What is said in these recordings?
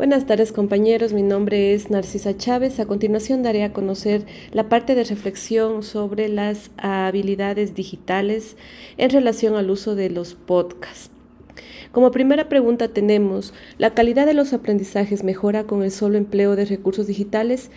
Buenas tardes compañeros, mi nombre es Narcisa Chávez. A continuación daré a conocer la parte de reflexión sobre las habilidades digitales en relación al uso de los podcasts. Como primera pregunta tenemos, ¿la calidad de los aprendizajes mejora con el solo empleo de recursos digitales?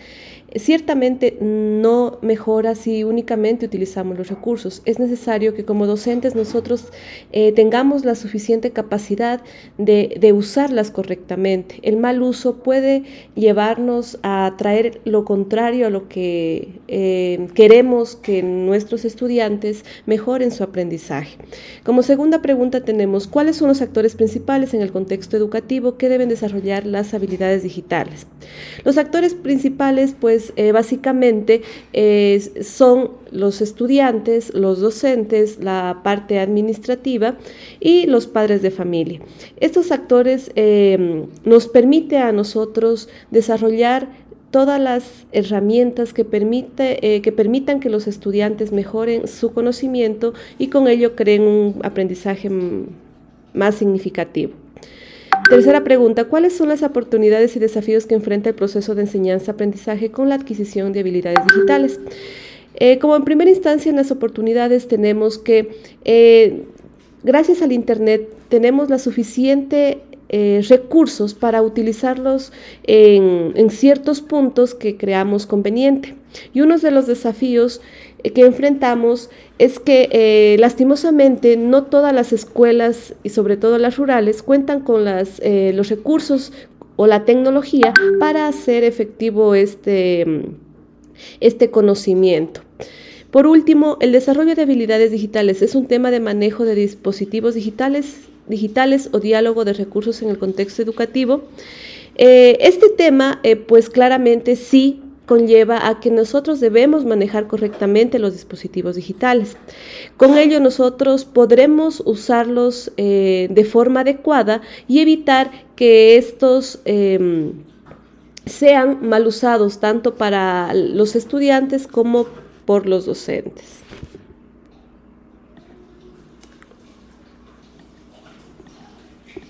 Ciertamente no mejora si únicamente utilizamos los recursos. Es necesario que como docentes nosotros eh, tengamos la suficiente capacidad de, usarlas correctamente. El mal uso puede llevarnos a traer lo contrario a lo que eh, queremos que nuestros estudiantes mejoren su aprendizaje. Como segunda pregunta tenemos, ¿cuáles son los actores principales en el contexto educativo que deben desarrollar las habilidades digitales? Los actores principales, pues, eh, básicamente son los estudiantes, los docentes, la parte administrativa y los padres de familia. Estos actores eh, nos permiten a nosotros desarrollar todas las herramientas que, permite, eh, que permitan que los estudiantes mejoren su conocimiento y con ello creen un aprendizaje más significativo. Tercera pregunta, ¿cuáles son las oportunidades y desafíos que enfrenta el proceso de enseñanza-aprendizaje con la adquisición de habilidades digitales? Eh, como en primera instancia en las oportunidades tenemos que, eh, gracias al Internet, tenemos la suficiente eh, recursos para utilizarlos en, ciertos puntos que creamos conveniente. Y uno de los desafíos que enfrentamos es que eh, lastimosamente no todas las escuelas y sobre todo las rurales cuentan con las, los recursos o la tecnología para hacer efectivo este, este conocimiento. Por último, el desarrollo de habilidades digitales es un tema de manejo de dispositivos digitales digitales o diálogo de recursos en el contexto educativo. Eh, este tema, eh, pues claramente sí conlleva a que nosotros debemos manejar correctamente los dispositivos digitales. Con ello nosotros podremos usarlos eh, de forma adecuada y evitar que estos em, sean mal usados tanto para los estudiantes como por los docentes.